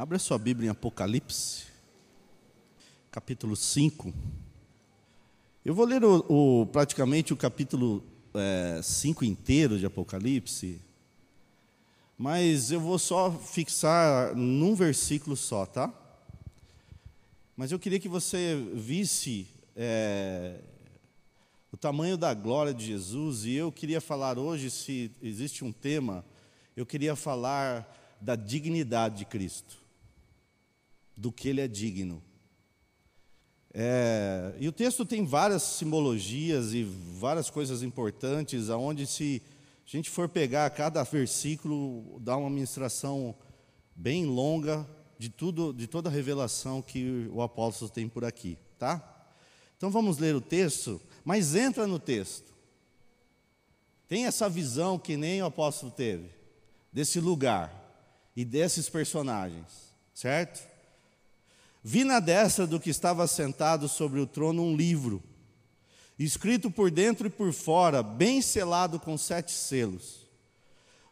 Abra sua Bíblia em Apocalipse, capítulo 5. Eu vou ler o, o, praticamente o capítulo 5 é, inteiro de Apocalipse, mas eu vou só fixar num versículo só, tá? Mas eu queria que você visse é, o tamanho da glória de Jesus, e eu queria falar hoje, se existe um tema, eu queria falar da dignidade de Cristo, do que Ele é digno. É, e o texto tem várias simbologias e várias coisas importantes, aonde se a gente for pegar cada versículo, dá uma ministração bem longa, de tudo, de toda a revelação que o apóstolo tem por aqui, tá? Então vamos ler o texto, mas entra no texto. Tem essa visão que nem o apóstolo teve, desse lugar e desses personagens, certo? Vi na destra do que estava sentado sobre o trono um livro, escrito por dentro e por fora, bem selado com sete selos.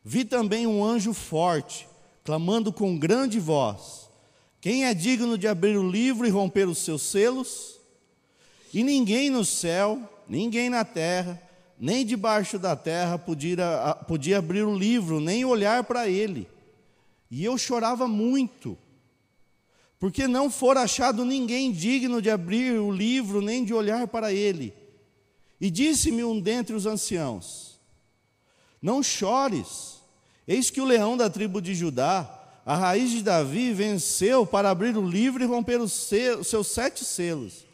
Vi também um anjo forte, clamando com grande voz: Quem é digno de abrir o livro e romper os seus selos? E ninguém no céu, ninguém na terra, nem debaixo da terra podia, podia abrir o livro, nem olhar para ele. E eu chorava muito, porque não fora achado ninguém digno de abrir o livro, nem de olhar para ele. E disse-me um dentre os anciãos: Não chores, eis que o leão da tribo de Judá, a raiz de Davi venceu para abrir o livro e romper os, seus sete selos.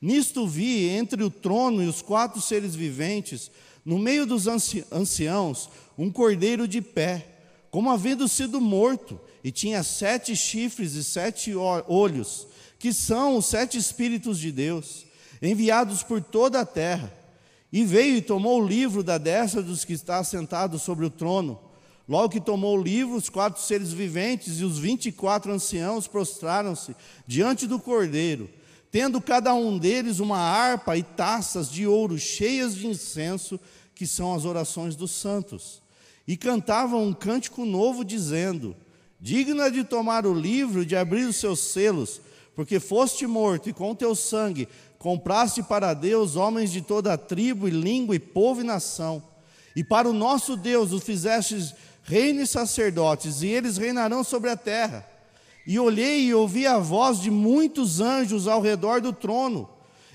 Nisto vi, entre o trono e os quatro seres viventes, no meio dos anciãos, um cordeiro de pé, como havendo sido morto, e tinha sete chifres e sete olhos, que são os sete Espíritos de Deus, enviados por toda a terra. E veio e tomou o livro da destra dos que está sentado sobre o trono. Logo que tomou o livro, os quatro seres viventes e os vinte e quatro anciãos prostraram-se diante do cordeiro, tendo cada um deles uma harpa e taças de ouro cheias de incenso, que são as orações dos santos. E cantavam um cântico novo, dizendo: Digna de tomar o livro de abrir os seus selos, porque foste morto e com teu sangue compraste para Deus homens de toda a tribo e língua e povo e nação. E para o nosso Deus o fizestes reino e sacerdotes, e eles reinarão sobre a terra. E olhei e ouvi a voz de muitos anjos ao redor do trono,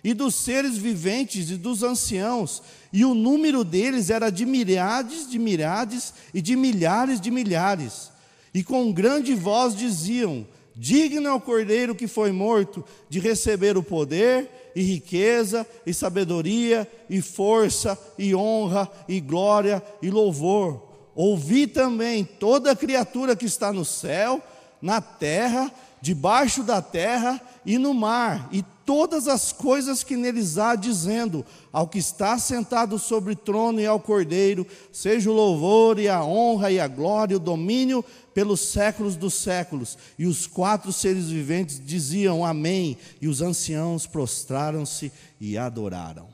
e dos seres viventes e dos anciãos, e o número deles era de milhares de milhares e de milhares de milhares. E com grande voz diziam: Digno é o cordeiro que foi morto de receber o poder, e riqueza, e sabedoria, e força, e honra, e glória, e louvor Ouvi também toda criatura que está no céu, na terra, debaixo da terra e no mar, e todas as coisas que neles há, dizendo: Ao que está sentado sobre o trono e ao cordeiro, seja o louvor e a honra e a glória e o domínio pelos séculos dos séculos. E os quatro seres viventes diziam Amém, e os anciãos prostraram-se e adoraram.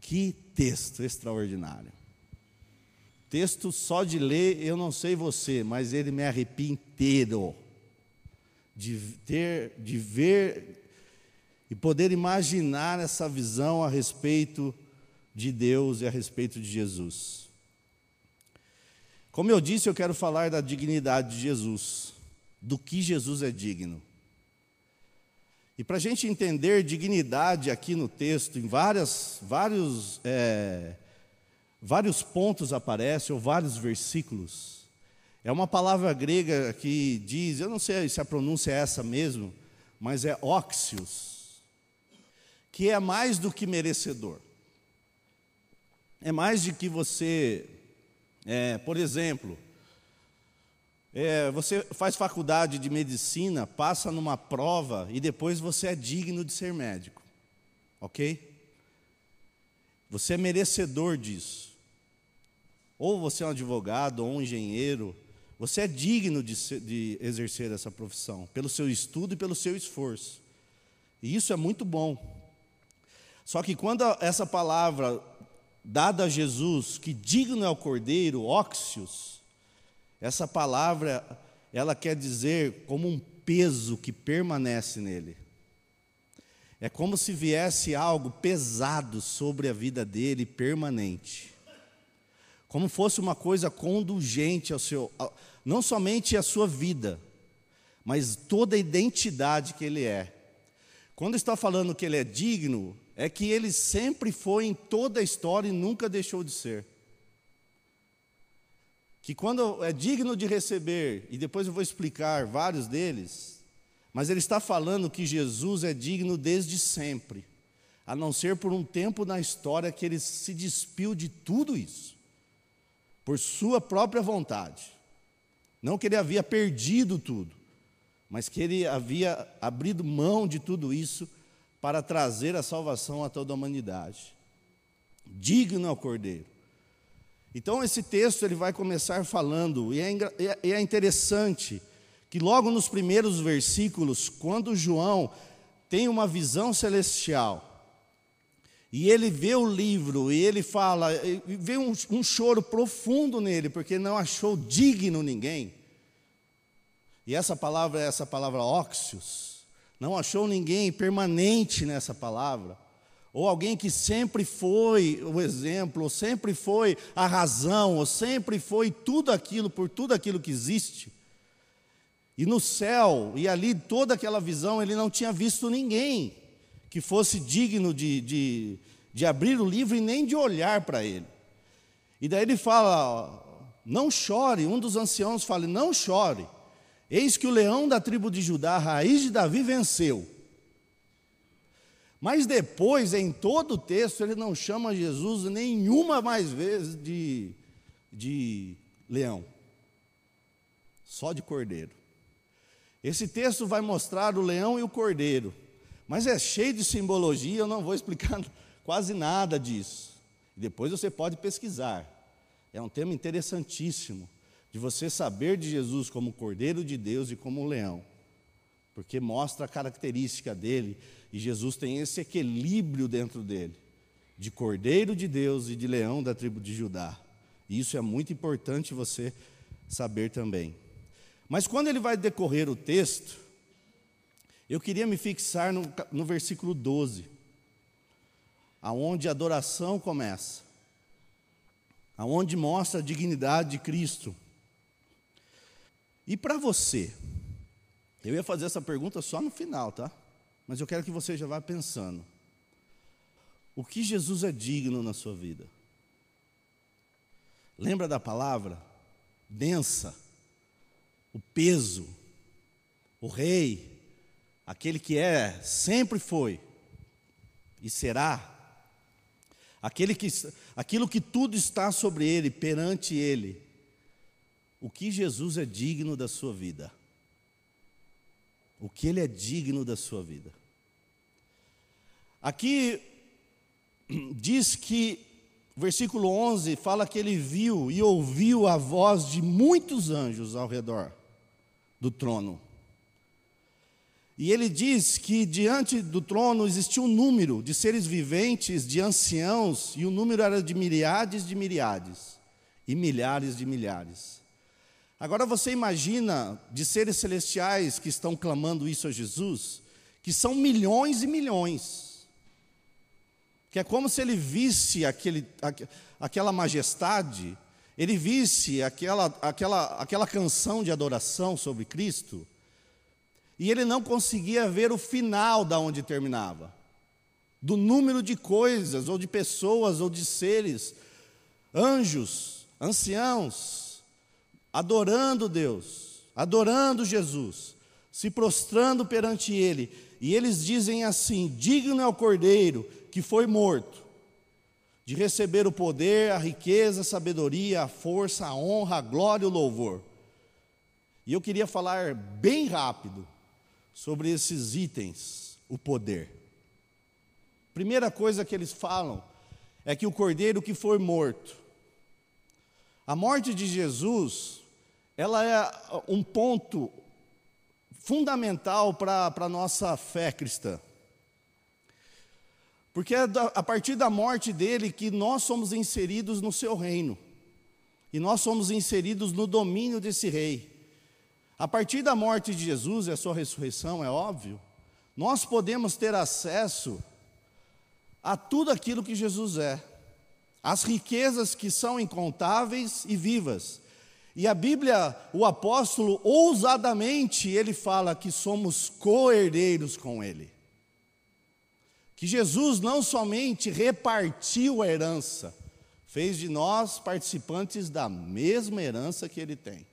Que texto extraordinário. Texto só de ler, eu não sei você, mas ele me arrepia inteiro. De ter, de ver e poder imaginar essa visão a respeito de Deus e a respeito de Jesus. Como eu disse, eu quero falar da dignidade de Jesus, do que Jesus é digno. E para a gente entender dignidade aqui no texto, em várias, vários é, vários pontos aparecem, ou vários versículos. É uma palavra grega que diz, eu não sei se a pronúncia é essa mesmo, mas é óxios, que é mais do que merecedor. É mais de que você, é, por exemplo, é, você faz faculdade de medicina, passa numa prova e depois você é digno de ser médico, ok? Você é merecedor disso. Ou você é um advogado, ou um engenheiro, você é digno de, ser, de exercer essa profissão, pelo seu estudo e pelo seu esforço. E isso é muito bom. Só que quando essa palavra dada a Jesus, que digno é o cordeiro, óxios, essa palavra ela quer dizer como um peso que permanece nele. É como se viesse algo pesado sobre a vida dele, permanente. Como fosse uma coisa condugente ao seu, não somente a sua vida, mas toda a identidade que ele é. Quando está falando que ele é digno, é que ele sempre foi em toda a história e nunca deixou de ser. Que quando é digno de receber, e depois eu vou explicar vários deles, mas ele está falando que Jesus é digno desde sempre, a não ser por um tempo na história que ele se despiu de tudo isso, por sua própria vontade. Não que ele havia perdido tudo, mas que ele havia abrido mão de tudo isso para trazer a salvação a toda a humanidade. Digno é o Cordeiro. Então esse texto ele vai começar falando, e é, é, é interessante que logo nos primeiros versículos, quando João tem uma visão celestial, e ele vê o livro, e ele fala, e vê um, um choro profundo nele, porque não achou digno ninguém. E essa palavra é essa palavra óxios. Não achou ninguém permanente nessa palavra. Ou alguém que sempre foi o exemplo, ou sempre foi a razão, ou sempre foi tudo aquilo, por tudo aquilo que existe. E no céu, e ali toda aquela visão, ele não tinha visto ninguém que fosse digno de, de, de abrir o livro e nem de olhar para ele. E daí ele fala: não chore. Um dos anciãos fala: não chore. Eis que o leão da tribo de Judá, a raiz de Davi, venceu. Mas depois, em todo o texto, ele não chama Jesus nenhuma mais vezes de, de leão, só de cordeiro. Esse texto vai mostrar o leão e o cordeiro, mas é cheio de simbologia, eu não vou explicar quase nada disso. Depois você pode pesquisar, é um tema interessantíssimo de você saber de Jesus como Cordeiro de Deus e como leão, porque mostra a característica dele, e Jesus tem esse equilíbrio dentro dele, de Cordeiro de Deus e de leão da tribo de Judá. E isso é muito importante você saber também. Mas quando ele vai decorrer o texto, eu queria me fixar no, no versículo 12, aonde a adoração começa, aonde mostra a dignidade de Cristo. E para você? Eu ia fazer essa pergunta só no final, tá? Mas eu quero que você já vá pensando. O que Jesus é digno na sua vida? Lembra da palavra? Densa, o peso, o rei, aquele que é, sempre foi e será, aquele que, aquilo que tudo está sobre ele, perante ele, o que Jesus é digno da sua vida. O que ele é digno da sua vida. Aqui diz que, versículo 11, fala que ele viu e ouviu a voz de muitos anjos ao redor do trono. E ele diz que diante do trono existia um número de seres viventes, de anciãos, e o número era de milhares de milhares, e milhares de milhares. Agora você imagina de seres celestiais que estão clamando isso a Jesus, que são milhões e milhões. Que é como se ele visse aquele, aquela majestade, ele visse aquela, aquela, aquela canção de adoração sobre Cristo, e ele não conseguia ver o final da onde terminava. Do número de coisas, ou de pessoas, ou de seres, anjos, anciãos, adorando Deus, adorando Jesus, se prostrando perante Ele, e eles dizem assim: Digno é o cordeiro que foi morto, de receber o poder, a riqueza, a sabedoria, a força, a honra, a glória e o louvor. E eu queria falar bem rápido sobre esses itens, o poder. Primeira coisa que eles falam é que o cordeiro que foi morto, a morte de Jesus, ela é um ponto fundamental para a nossa fé cristã. Porque é a partir da morte dele que nós somos inseridos no seu reino. E nós somos inseridos no domínio desse rei. A partir da morte de Jesus e a sua ressurreição, é óbvio, nós podemos ter acesso a tudo aquilo que Jesus é, as riquezas que são incontáveis e vivas. E a Bíblia, o apóstolo, ousadamente, ele fala que somos co-herdeiros com ele. Que Jesus não somente repartiu a herança, fez de nós participantes da mesma herança que ele tem.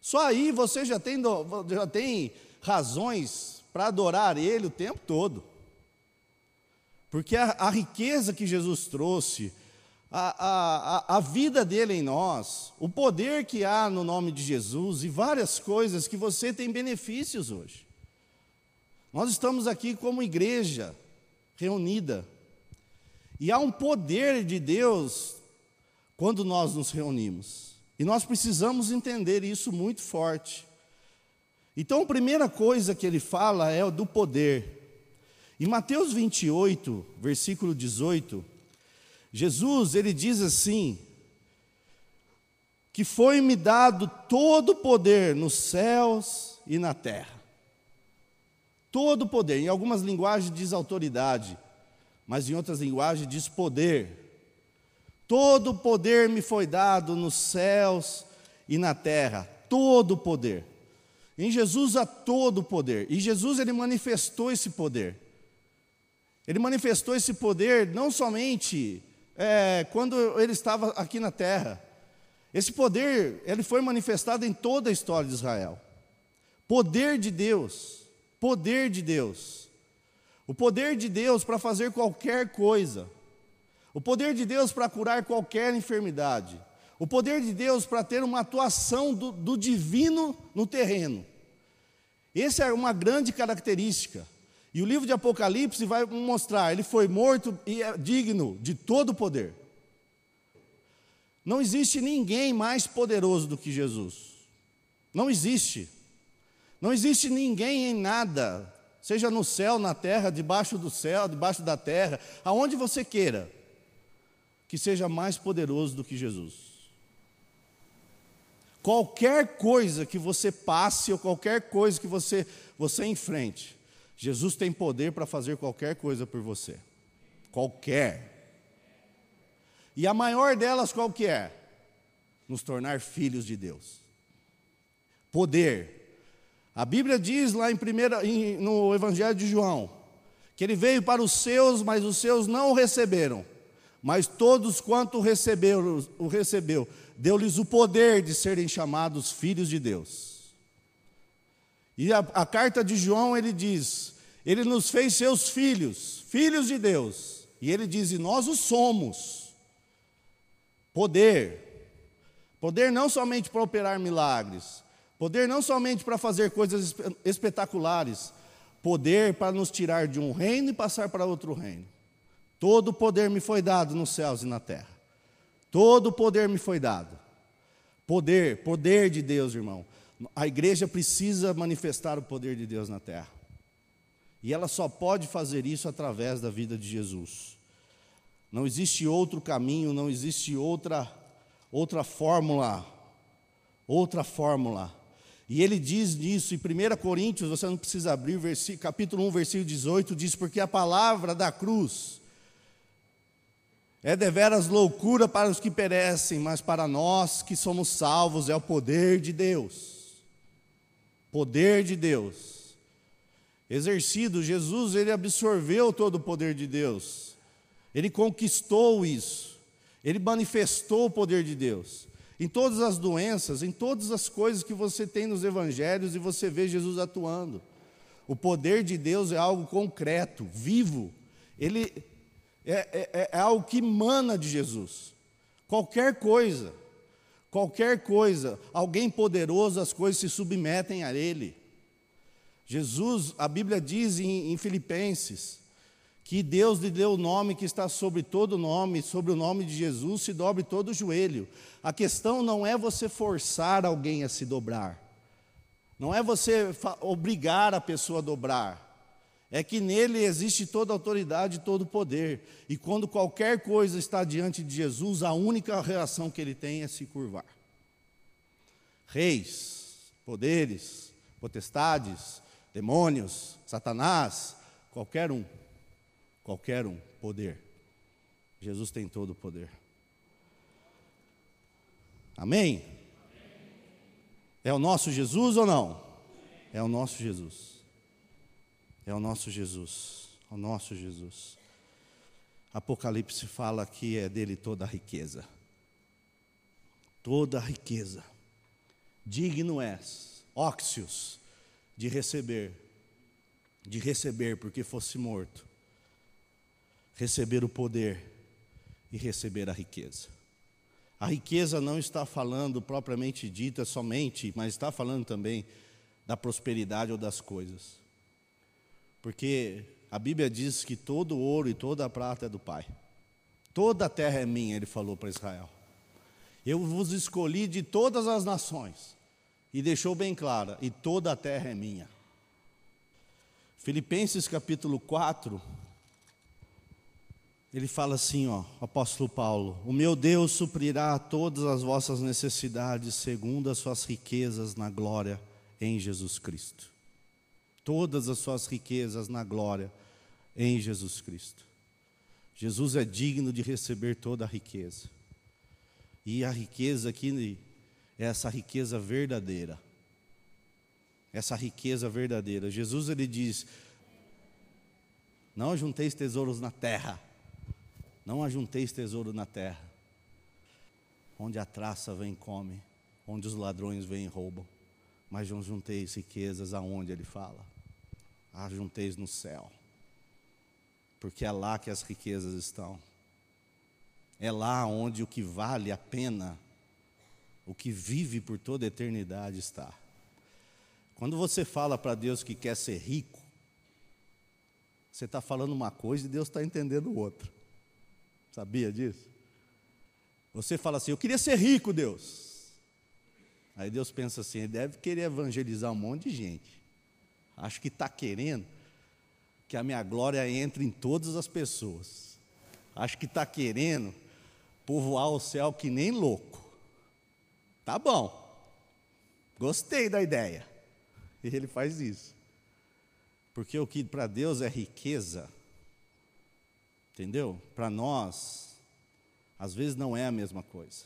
Só aí você já tem, já tem razões para adorar Ele o tempo todo. Porque a, a riqueza que Jesus trouxe, a, a, a vida dele em nós, o poder que há no nome de Jesus e várias coisas que você tem benefícios hoje. Nós estamos aqui como igreja reunida. E há um poder de Deus quando nós nos reunimos. E nós precisamos entender isso muito forte. Então, a primeira coisa que ele fala é do poder. Em Mateus 28, versículo 18, Jesus, ele diz assim: que foi-me dado todo o poder nos céus e na terra. Todo o poder. Em algumas linguagens diz autoridade, mas em outras linguagens diz poder. Todo o poder me foi dado nos céus e na terra, todo o poder. Em Jesus há todo o poder. E Jesus ele manifestou esse poder. Ele manifestou esse poder não somente é, quando ele estava aqui na terra. Esse poder ele foi manifestado em toda a história de Israel. Poder de Deus, poder de Deus. O poder de Deus para fazer qualquer coisa. O poder de Deus para curar qualquer enfermidade. O poder de Deus para ter uma atuação do, do divino no terreno. Essa é uma grande característica. E o livro de Apocalipse vai mostrar: ele foi morto e é digno de todo o poder. Não existe ninguém mais poderoso do que Jesus. Não existe. Não existe ninguém em nada, seja no céu, na terra, debaixo do céu, debaixo da terra, aonde você queira que seja mais poderoso do que Jesus. Qualquer coisa que você passe ou qualquer coisa que você, você enfrente, Jesus tem poder para fazer qualquer coisa por você. Qualquer. E a maior delas qual que é? Nos tornar filhos de Deus. Poder. A Bíblia diz lá em primeira, em, no Evangelho de João que ele veio para os seus, mas os seus não o receberam. Mas todos quanto recebeu, o recebeu, deu-lhes o poder de serem chamados filhos de Deus. E a, a carta de João ele diz: Ele nos fez seus filhos, filhos de Deus. E ele diz: E nós o somos. Poder. Poder não somente para operar milagres, poder não somente para fazer coisas espetaculares, poder para nos tirar de um reino e passar para outro reino. Todo o poder me foi dado nos céus e na terra. Todo o poder me foi dado. Poder, poder de Deus, irmão. A igreja precisa manifestar o poder de Deus na terra. E ela só pode fazer isso através da vida de Jesus. Não existe outro caminho, não existe outra outra fórmula. Outra fórmula. E ele diz nisso em 1 Coríntios, você não precisa abrir, capítulo 1, versículo 18, diz: Porque a palavra da cruz é deveras loucura para os que perecem, mas para nós que somos salvos é o poder de Deus. Poder de Deus. Exercido, Jesus, ele absorveu todo o poder de Deus. Ele conquistou isso. Ele manifestou o poder de Deus. Em todas as doenças, em todas as coisas que você tem nos evangelhos e você vê Jesus atuando. O poder de Deus é algo concreto, vivo. Ele é, é, é, é algo que emana de Jesus. Qualquer coisa, qualquer coisa, alguém poderoso, as coisas se submetem a Ele. Jesus, a Bíblia diz em, em Filipenses, que Deus lhe deu o nome que está sobre todo nome, sobre o nome de Jesus se dobre todo o joelho. A questão não é você forçar alguém a se dobrar, não é você obrigar a pessoa a dobrar, é que nele existe toda autoridade e todo poder. E quando qualquer coisa está diante de Jesus, a única reação que ele tem é se curvar. Reis, poderes, potestades, demônios, Satanás, qualquer um, qualquer um, poder. Jesus tem todo o poder. Amém? É o nosso Jesus ou não? É o nosso Jesus. É o nosso Jesus. O nosso Jesus. Apocalipse fala que é dele toda a riqueza. Toda a riqueza. Digno és, óxios, de receber, de receber porque fosse morto, receber o poder e receber a riqueza. A riqueza não está falando propriamente dita somente, mas está falando também da prosperidade ou das coisas. Porque a Bíblia diz que todo ouro e toda a prata é do Pai. Toda a terra é minha, ele falou para Israel. Eu vos escolhi de todas as nações. E deixou bem clara: e toda a terra é minha. Filipenses capítulo 4, ele fala assim, ó, apóstolo Paulo: O meu Deus suprirá todas as vossas necessidades segundo as suas riquezas na glória em Jesus Cristo. Todas as suas riquezas na glória em Jesus Cristo. Jesus é digno de receber toda a riqueza. E a riqueza aqui essa riqueza verdadeira. Essa riqueza verdadeira. Jesus ele diz: Não ajunteis tesouros na terra não ajunteis tesouro na terra, onde a traça vem e come, onde os ladrões vêm e roubam, mas não junteis riquezas aonde ele fala. Ajunteis no céu, porque é lá que as riquezas estão. É lá onde o que vale a pena, o que vive por toda a eternidade está. Quando você fala para Deus que quer ser rico, você está falando uma coisa e Deus está entendendo outra. Sabia disso? Você fala assim: Eu queria ser rico, Deus. Aí Deus pensa assim: Ele deve querer evangelizar um monte de gente. Acho que está querendo que a minha glória entre em todas as pessoas. Acho que está querendo povoar o céu que nem louco. Tá bom. Gostei da ideia. E ele faz isso. Porque o que para Deus é riqueza, Entendeu? Para nós, às vezes não é a mesma coisa.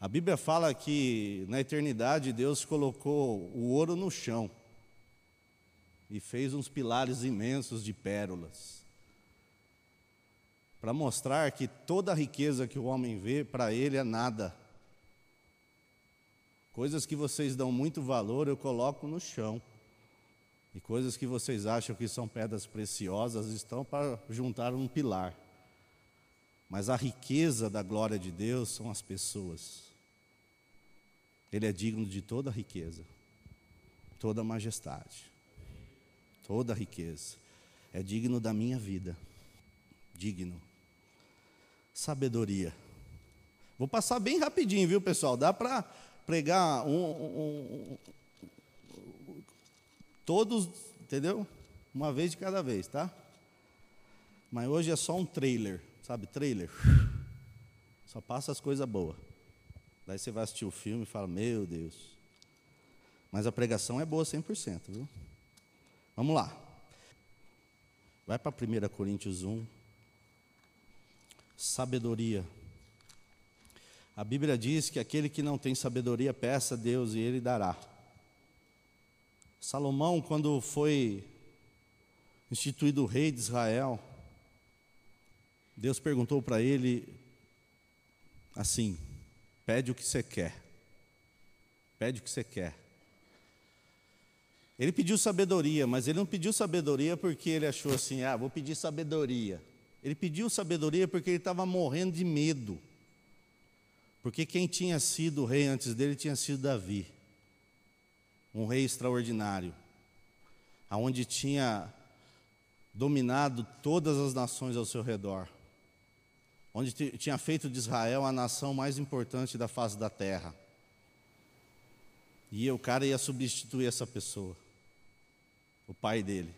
A Bíblia fala que na eternidade Deus colocou o ouro no chão e fez uns pilares imensos de pérolas para mostrar que toda a riqueza que o homem vê para ele é nada. Coisas que vocês dão muito valor, eu coloco no chão. E coisas que vocês acham que são pedras preciosas estão para juntar um pilar. Mas a riqueza da glória de Deus são as pessoas. Ele é digno de toda riqueza, toda majestade, toda riqueza. É digno da minha vida. Digno. Sabedoria. Vou passar bem rapidinho, viu, pessoal? Dá para pregar um, um, Todos, entendeu? Uma vez de cada vez, tá? Mas hoje é só um trailer, sabe? Trailer. Só passa as coisas boas. Daí você vai assistir o filme e fala: Meu Deus. Mas a pregação é boa 100%, viu? Vamos lá. Vai para 1 Coríntios 1. Sabedoria. A Bíblia diz que aquele que não tem sabedoria, peça a Deus e Ele dará. Salomão, quando foi instituído rei de Israel, Deus perguntou para ele assim: pede o que você quer. Pede o que você quer. Ele pediu sabedoria, mas ele não pediu sabedoria porque ele achou assim: ah, vou pedir sabedoria. Ele pediu sabedoria porque ele estava morrendo de medo. Porque quem tinha sido rei antes dele tinha sido Davi um rei extraordinário, aonde tinha dominado todas as nações ao seu redor, onde tinha feito de Israel a nação mais importante da face da terra. E o cara ia substituir essa pessoa, o pai dele.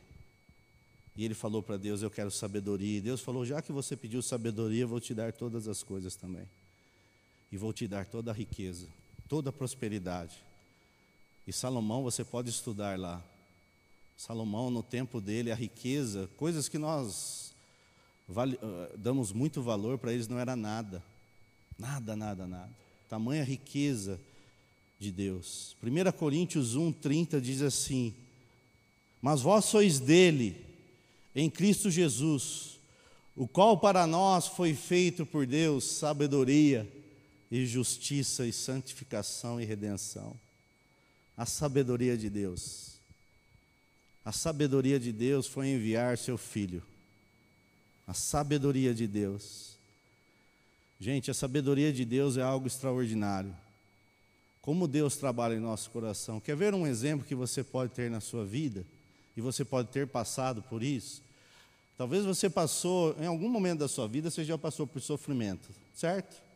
E ele falou para Deus: Eu quero sabedoria. E Deus falou: Já que você pediu sabedoria, eu vou te dar todas as coisas também. E vou te dar toda a riqueza, toda a prosperidade E Salomão, você pode estudar lá. Salomão, no tempo dele, a riqueza, coisas que nós vale, uh, damos muito valor para eles, não era nada. Nada, nada, nada. Tamanha riqueza de Deus. 1 Coríntios 1, 30 diz assim: Mas vós sois dele, em Cristo Jesus, o qual para nós foi feito por Deus sabedoria e justiça e santificação e redenção. A sabedoria de Deus. A sabedoria de Deus foi enviar seu filho. A sabedoria de Deus. Gente, a sabedoria de Deus é algo extraordinário. Como Deus trabalha em nosso coração. Quer ver um exemplo que você pode ter na sua vida? E você pode ter passado por isso? Talvez você passou, em algum momento da sua vida, você já passou por sofrimento, certo?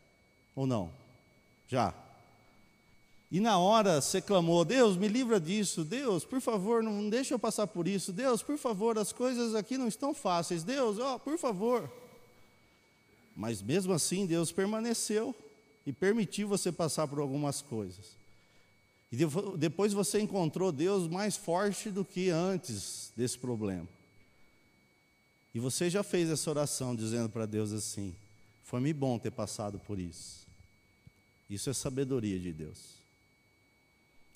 Ou não? Já. E na hora você clamou: Deus, me livra disso. Deus, por favor, não deixe eu passar por isso. Deus, por favor, as coisas aqui não estão fáceis. Deus, ó, oh, por favor. Mas mesmo assim, Deus permaneceu e permitiu você passar por algumas coisas. E depois você encontrou Deus mais forte do que antes desse problema. E você já fez essa oração dizendo para Deus assim: Foi-me bom ter passado por isso. Isso é sabedoria de Deus.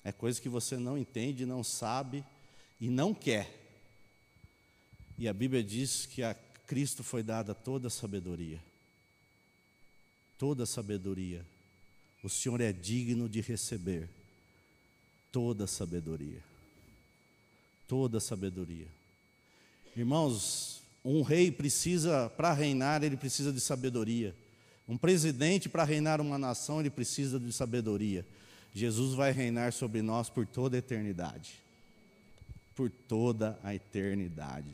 É coisa que você não entende, não sabe e não quer. E a Bíblia diz que a Cristo foi dada toda a sabedoria. Toda a sabedoria. O Senhor é digno de receber toda a sabedoria. Toda a sabedoria. Irmãos, um rei precisa, para reinar, ele precisa de sabedoria. Um presidente, para reinar uma nação, ele precisa de sabedoria. Jesus vai reinar sobre nós por toda a eternidade. Por toda a eternidade.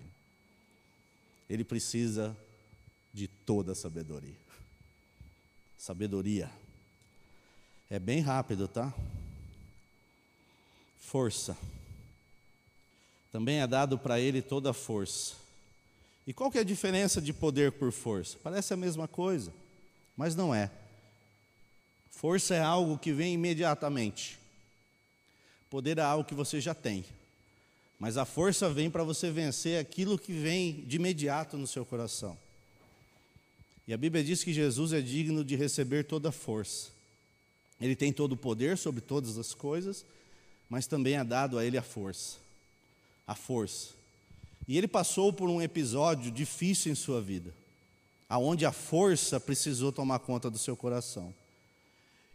Ele precisa de toda a sabedoria. Sabedoria. É bem rápido, tá? Força. Também é dado para ele toda a força. E qual que é a diferença de poder por força? Parece a mesma coisa, mas não é. Força é algo que vem imediatamente. Poder é algo que você já tem. Mas a força vem para você vencer aquilo que vem de imediato no seu coração. E a Bíblia diz que Jesus é digno de receber toda a força. Ele tem todo o poder sobre todas as coisas, mas também é dado a ele a força. A força. E ele passou por um episódio difícil em sua vida, aonde a força precisou tomar conta do seu coração.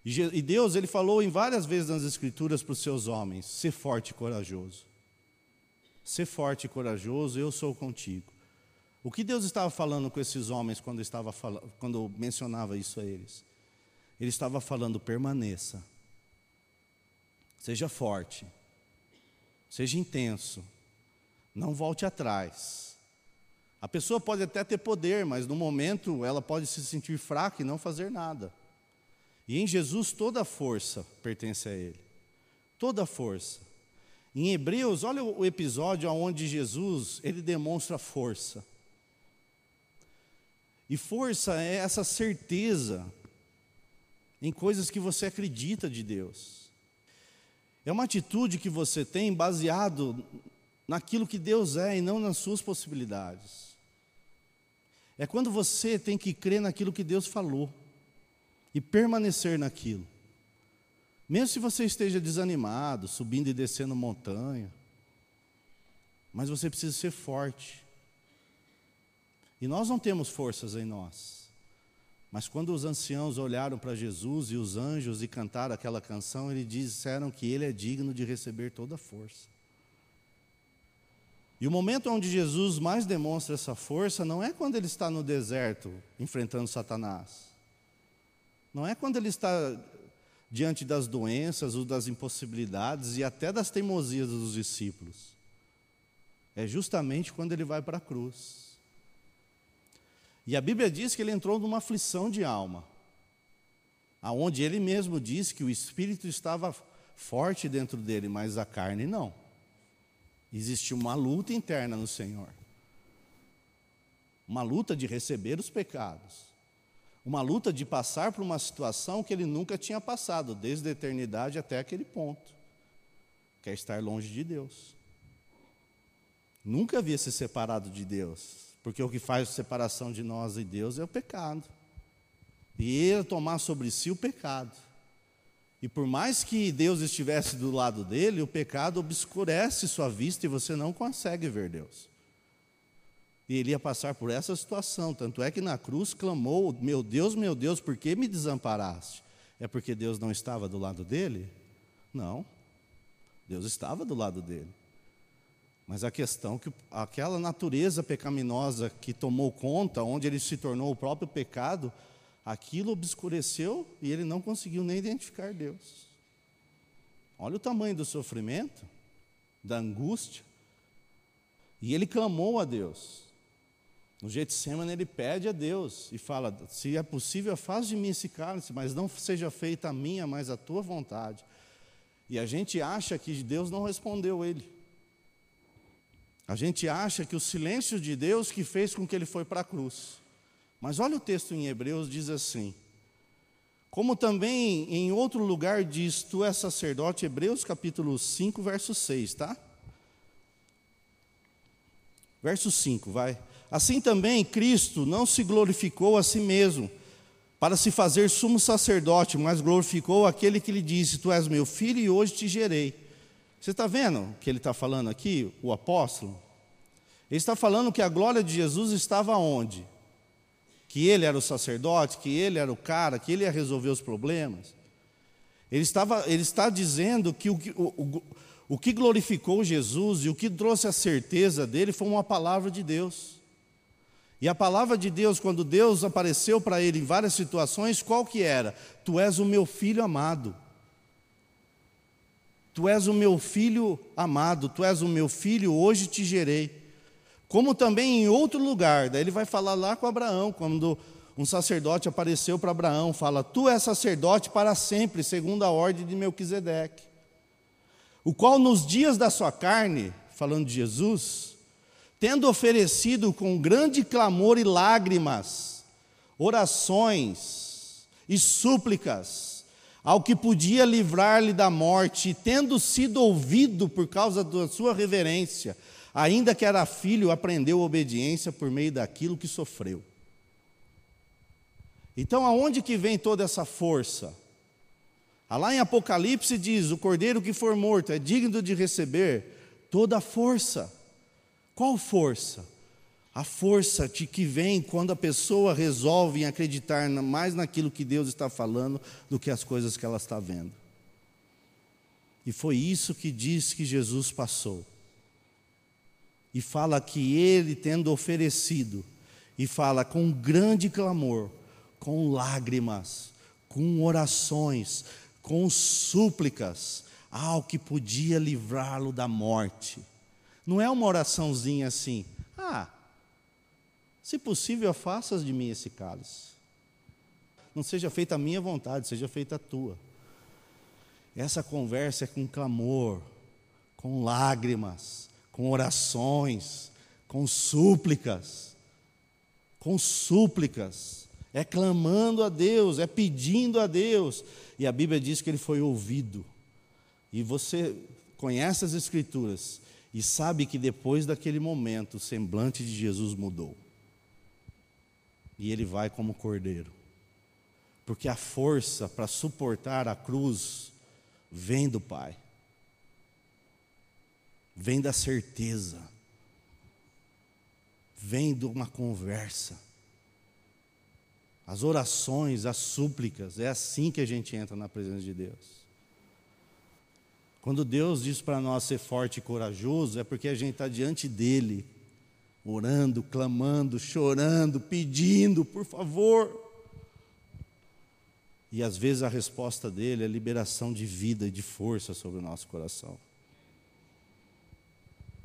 E Deus, ele falou em várias vezes nas escrituras para os seus homens: "Ser forte e corajoso. Ser forte e corajoso, eu sou contigo." O que Deus estava falando com esses homens quando estava quando mencionava isso a eles? Ele estava falando: permaneça. Seja forte. Seja intenso. Não volte atrás. A pessoa pode até ter poder, mas no momento ela pode se sentir fraca e não fazer nada. E em Jesus toda força pertence a Ele. Toda força. Em Hebreus, olha o episódio onde Jesus ele demonstra força. E força é essa certeza em coisas que você acredita de Deus. É uma atitude que você tem baseado naquilo que Deus é e não nas suas possibilidades. É quando você tem que crer naquilo que Deus falou e permanecer naquilo. Mesmo se você esteja desanimado, subindo e descendo montanha, mas você precisa ser forte. E nós não temos forças em nós. Mas quando os anciãos olharam para Jesus e os anjos e cantaram aquela canção, eles disseram que ele é digno de receber toda a força. E o momento onde Jesus mais demonstra essa força não é quando ele está no deserto enfrentando Satanás. Não é quando ele está diante das doenças ou das impossibilidades e até das teimosias dos discípulos. É justamente quando ele vai para a cruz. E a Bíblia diz que ele entrou numa aflição de alma, aonde ele mesmo diz que o espírito estava forte dentro dele, mas a carne não. Existia uma luta interna no Senhor. Uma luta de receber os pecados. Uma luta de passar por uma situação que ele nunca tinha passado, desde a eternidade até aquele ponto. quer estar longe de Deus. Nunca havia se separado de Deus, porque o que faz a separação de nós e Deus é o pecado. E ele tomar sobre si o pecado. E por mais que Deus estivesse do lado dele, o pecado obscurece sua vista e você não consegue ver Deus. E ele ia passar por essa situação. Tanto é que na cruz clamou: Meu Deus, meu Deus, por que me desamparaste? É porque Deus não estava do lado dele? Não. Deus estava do lado dele. Mas a questão que aquela natureza pecaminosa que tomou conta, onde ele se tornou o próprio pecado, aquilo obscureceu e ele não conseguiu nem identificar Deus. Olha o tamanho do sofrimento, da angústia. E ele clamou a Deus. No Getsemane ele pede a Deus e fala: Se é possível, faz de mim esse cálice, mas não seja feita a minha, mas a tua vontade. E a gente acha que Deus não respondeu ele. A gente acha que o silêncio de Deus que fez com que ele foi para a cruz. Mas olha o texto em Hebreus, diz assim: Como também em outro lugar diz, tu és sacerdote, Hebreus capítulo 5, verso 6, tá? Verso 5, vai. Assim também Cristo não se glorificou a si mesmo, para se fazer sumo sacerdote, mas glorificou aquele que lhe disse: Tu és meu filho e hoje te gerei. Você está vendo o que ele está falando aqui, o apóstolo? Ele está falando que a glória de Jesus estava onde? Que ele era o sacerdote, que ele era o cara, que ele ia resolver os problemas. Ele, estava, ele está dizendo que o, o, o, que glorificou Jesus e o que trouxe a certeza dele foi uma palavra de Deus. E a palavra de Deus, quando Deus apareceu para ele em várias situações, qual que era? Tu és o meu filho amado. Tu és o meu filho amado, tu és o meu filho, hoje te gerei. Como também em outro lugar, daí ele vai falar lá com Abraão, quando um sacerdote apareceu para Abraão, fala: Tu és sacerdote para sempre, segundo a ordem de Melquisedeque. O qual nos dias da sua carne, falando de Jesus, tendo oferecido com grande clamor e lágrimas, orações e súplicas ao que podia livrar-lhe da morte, tendo sido ouvido por causa da sua reverência, ainda que era filho, aprendeu obediência por meio daquilo que sofreu. Então, aonde que vem toda essa força? Ah, lá em Apocalipse diz: o cordeiro que for morto é digno de receber toda a força. Qual força? A força de que vem quando a pessoa resolve acreditar mais naquilo que Deus está falando do que as coisas que ela está vendo. E foi isso que diz que Jesus passou. E fala que ele, tendo oferecido, e fala com grande clamor, com lágrimas, com orações, com súplicas, ao que podia livrá-lo da morte. Não é uma oraçãozinha assim, ah, se possível, faças de mim esse cálice. Não seja feita a minha vontade, seja feita a tua. Essa conversa é com clamor, com lágrimas, com orações, com súplicas. Com súplicas. É clamando a Deus, é pedindo a Deus. E a Bíblia diz que ele foi ouvido. E você conhece as Escrituras e sabe que depois daquele momento o semblante de Jesus mudou. E ele vai como cordeiro. Porque a força para suportar a cruz vem do Pai. Vem da certeza. Vem de uma conversa. As orações, as súplicas, é assim que a gente entra na presença de Deus. Quando Deus diz para nós ser forte e corajoso, é porque a gente está diante dEle, orando, clamando, chorando, pedindo, por favor. E às vezes a resposta dele é liberação de vida e de força sobre o nosso coração.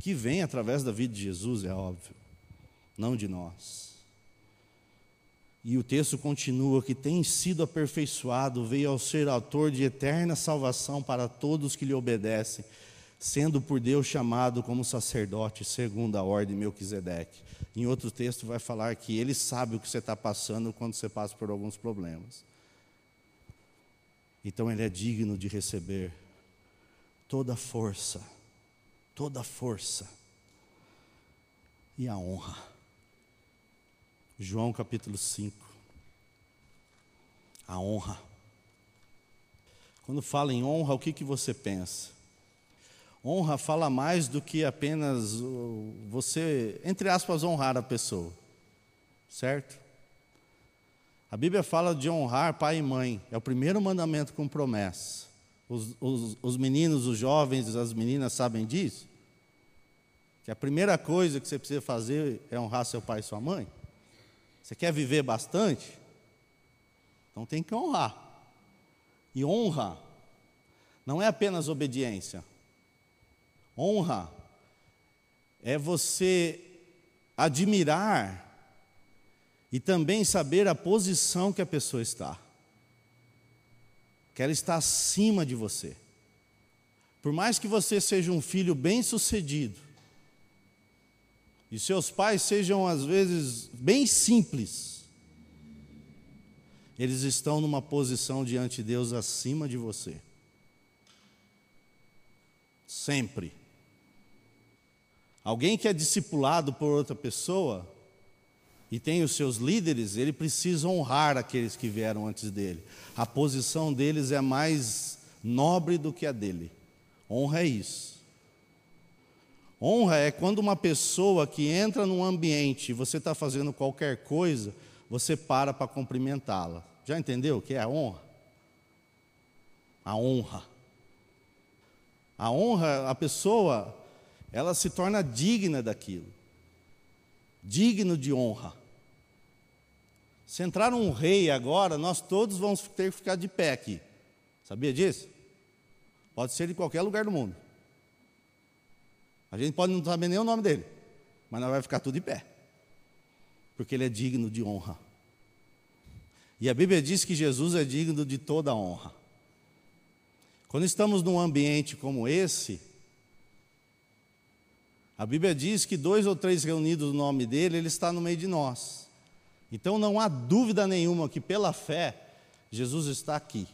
Que vem através da vida de Jesus, é óbvio, não de nós. E o texto continua que tem sido aperfeiçoado, veio ao ser autor de eterna salvação para todos que lhe obedecem, sendo por Deus chamado como sacerdote, segundo a ordem de Melquisedeque. Em outro texto vai falar que ele sabe o que você está passando quando você passa por alguns problemas. Então ele é digno de receber toda força, toda força e a honra. João capítulo 5. A honra. Quando fala em honra, o que, que você pensa? Honra fala mais do que apenas você, entre aspas, honrar a pessoa, certo? A Bíblia fala de honrar pai e mãe, é o primeiro mandamento com promessa. Os, os, os meninos, os jovens, as meninas sabem disso? Que a primeira coisa que você precisa fazer é honrar seu pai e sua mãe? Você quer viver bastante? Então tem que honrar. E honra não é apenas obediência. Honra é você admirar e também saber a posição que a pessoa está. Que ela está acima de você. Por mais que você seja um filho bem-sucedido, e seus pais sejam às vezes bem simples, eles estão numa posição diante de Deus acima de você. Sempre. Alguém que é discipulado por outra pessoa e tem os seus líderes, ele precisa honrar aqueles que vieram antes dele. A posição deles é mais nobre do que a dele. Honra é isso. Honra é quando uma pessoa que entra num ambiente e você está fazendo qualquer coisa, você para para cumprimentá-la. Já entendeu o que é a honra? A honra. A honra, a pessoa ela se torna digna daquilo. Digno de honra. Se entrar um rei agora, nós todos vamos ter que ficar de pé aqui. Sabia disso? Pode ser de qualquer lugar do mundo. A gente pode não saber nem o nome dele, mas nós vai ficar tudo de pé. Porque ele é digno de honra. E a Bíblia diz que Jesus é digno de toda honra. Quando estamos num ambiente como esse, a Bíblia diz que dois ou três reunidos no nome dele, ele está no meio de nós. Então não há dúvida nenhuma que pela fé, Jesus está aqui.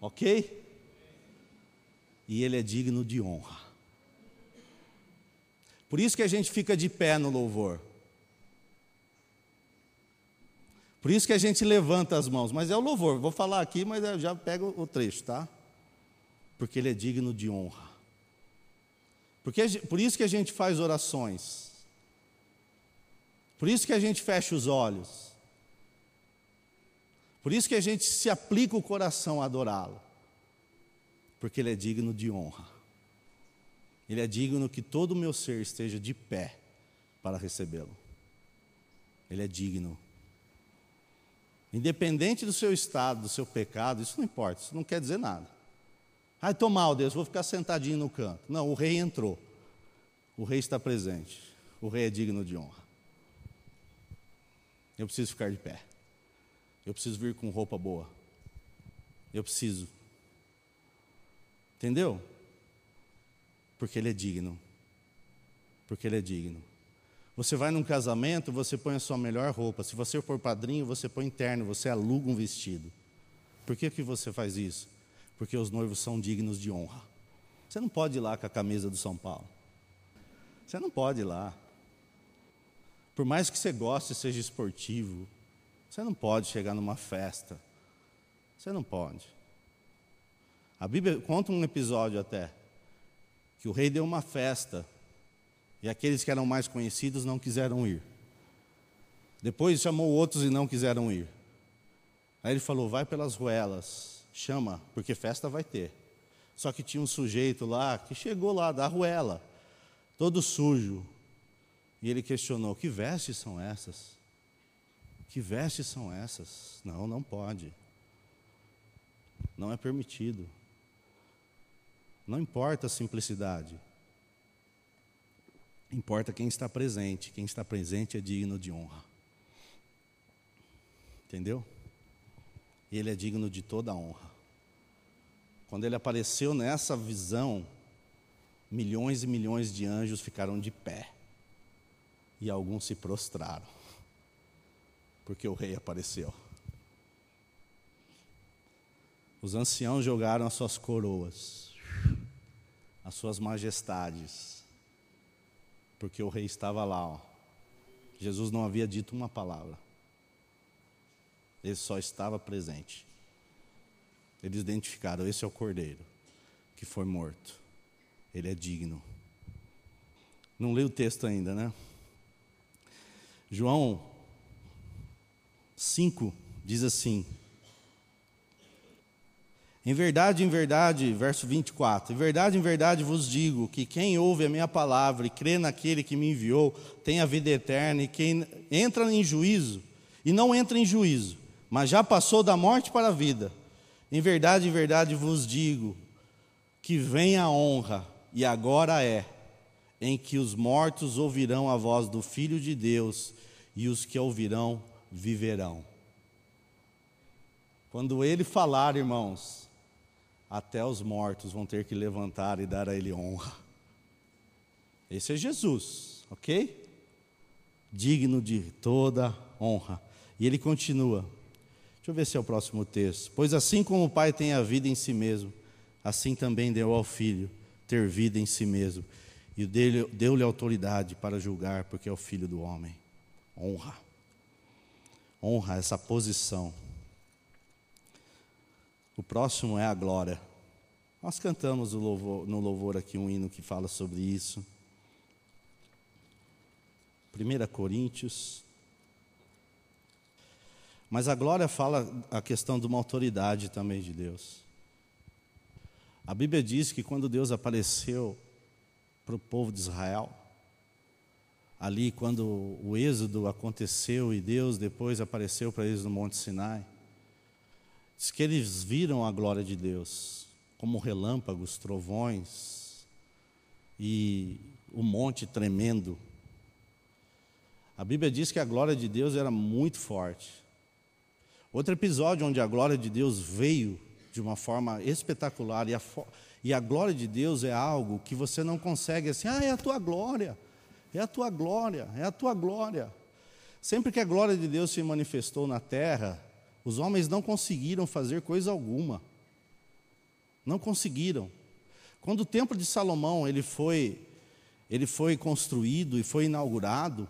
Ok? E ele é digno de honra. Por isso que a gente fica de pé no louvor. Por isso que a gente levanta as mãos. Mas é o louvor. Vou falar aqui, mas eu já pego o trecho, tá? Porque ele é digno de honra. Porque, por isso que a gente faz orações. Por isso que a gente fecha os olhos. Por isso que a gente se aplica o coração a adorá-lo. Porque ele é digno de honra. Ele é digno que todo o meu ser esteja de pé para recebê-lo. Ele é digno. Independente do seu estado, do seu pecado, isso não importa, isso não quer dizer nada. Ai, estou mal, Deus, vou ficar sentadinho no canto. Não, o rei entrou. O rei está presente. O rei é digno de honra. Eu preciso ficar de pé. Eu preciso vir com roupa boa. Eu preciso. Entendeu? Porque ele é digno. Porque ele é digno. Você vai num casamento, você põe a sua melhor roupa. Se você for padrinho, você põe interno, você aluga um vestido. Por que, que você faz isso? porque os noivos são dignos de honra. Você não pode ir lá com a camisa do São Paulo. Você não pode ir lá. Por mais que você goste e seja esportivo, você não pode chegar numa festa. Você não pode. A Bíblia conta um episódio até, que o rei deu uma festa e aqueles que eram mais conhecidos não quiseram ir. Depois chamou outros e não quiseram ir. Aí ele falou: vai pelas ruelas chama, porque festa vai ter. Só que tinha um sujeito lá que chegou lá da ruela, todo sujo. E ele questionou: Que vestes são essas? Que vestes são essas? Não, não pode. Não é permitido. Não importa a simplicidade. Importa quem está presente. Quem está presente é digno de honra. Entendeu? ele é digno de toda honra. Quando ele apareceu nessa visão, milhões e milhões de anjos ficaram de pé. E alguns se prostraram. Porque o rei apareceu. Os anciãos jogaram as suas coroas. As suas majestades, porque o rei estava lá. Ó. Jesus não havia dito uma palavra, ele só estava presente. Eles identificaram: esse é o cordeiro que foi morto, ele é digno. Não leio o texto ainda, né? João 5 diz assim: Em verdade, em verdade, verso 24: Em verdade, em verdade vos digo que quem ouve a minha palavra e crê naquele que me enviou tem a vida eterna, e quem entra em juízo, e não entra em juízo, mas já passou da morte para a vida. Em verdade, em verdade vos digo que vem a honra, e agora é, em que os mortos ouvirão a voz do Filho de Deus, e os que ouvirão viverão. Quando ele falar, irmãos, até os mortos vão ter que levantar e dar a ele honra. Esse é Jesus, ok? Digno de toda honra. E ele continua. Deixa eu ver se é o próximo texto. Pois assim como o Pai tem a vida em si mesmo, assim também deu ao Filho ter vida em si mesmo. E deu-lhe autoridade para julgar, porque é o Filho do homem. Honra. Honra essa posição. O próximo é a glória. Nós cantamos louvor, no louvor aqui um hino que fala sobre isso. 1 Coríntios. Mas a glória fala a questão de uma autoridade também de Deus. A Bíblia diz que quando Deus apareceu para o povo de Israel, ali quando o êxodo aconteceu e Deus depois apareceu para eles no Monte Sinai, diz que eles viram a glória de Deus, como relâmpagos, trovões e o monte tremendo. A Bíblia diz que a glória de Deus era muito forte. Outro episódio onde a glória de Deus veio de uma forma espetacular e a, e a glória de Deus é algo que você não consegue assim, ah, é a tua glória. É a tua glória, é a tua glória. Sempre que a glória de Deus se manifestou na terra, os homens não conseguiram fazer coisa alguma. Não conseguiram. Quando o templo de Salomão ele foi ele foi construído e foi inaugurado,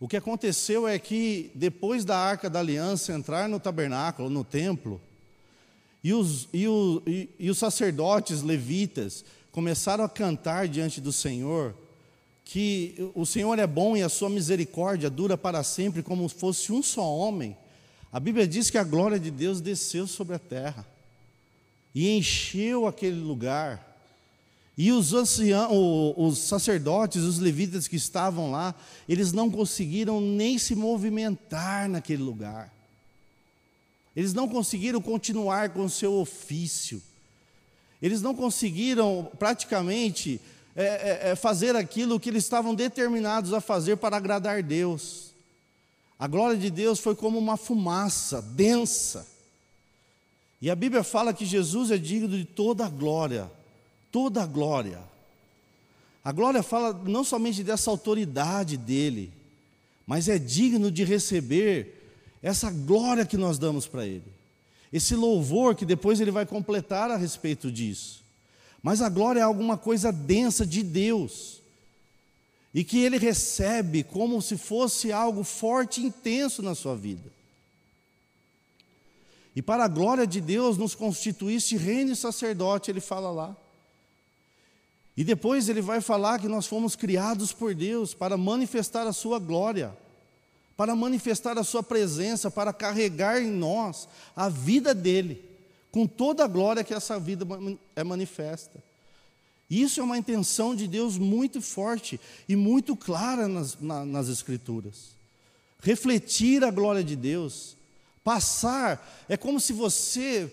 o que aconteceu é que depois da Arca da Aliança entrar no tabernáculo, no templo, e os, e, o, e, e os sacerdotes levitas começaram a cantar diante do Senhor, que o Senhor é bom e a sua misericórdia dura para sempre, como fosse um só homem, a Bíblia diz que a glória de Deus desceu sobre a terra e encheu aquele lugar. E os, anciãos, os sacerdotes, os levitas que estavam lá, eles não conseguiram nem se movimentar naquele lugar. Eles não conseguiram continuar com o seu ofício. Eles não conseguiram praticamente é, é, é, fazer aquilo que eles estavam determinados a fazer para agradar Deus. A glória de Deus foi como uma fumaça densa. E a Bíblia fala que Jesus é digno de toda a glória, toda a glória. A glória fala não somente dessa autoridade dele, mas é digno de receber essa glória que nós damos para ele. Esse louvor que depois ele vai completar a respeito disso. Mas a glória é alguma coisa densa de Deus. E que ele recebe como se fosse algo forte e intenso na sua vida. E para a glória de Deus nos constituísse reino e sacerdote, ele fala lá. E depois ele vai falar que nós fomos criados por Deus para manifestar a sua glória, para manifestar a sua presença, para carregar em nós a vida dele com toda a glória que essa vida é manifesta. Isso é uma intenção de Deus muito forte e muito clara nas, na, nas Escrituras. Refletir a glória de Deus, passar, é como se você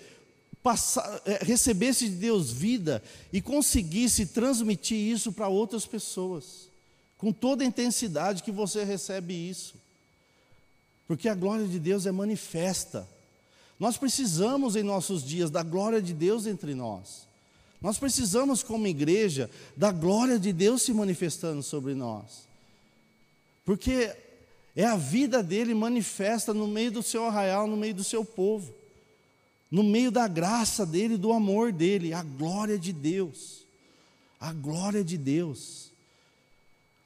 passar, é, recebesse de Deus vida e conseguisse transmitir isso para outras pessoas, com toda a intensidade que você recebe isso. Porque a glória de Deus é manifesta. Nós precisamos em nossos dias da glória de Deus entre nós. Nós precisamos, como igreja, da glória de Deus se manifestando sobre nós. Porque é a vida dele manifesta no meio do seu arraial, no meio do seu povo, no meio da graça dele, do amor dele, a glória de Deus. A glória de Deus.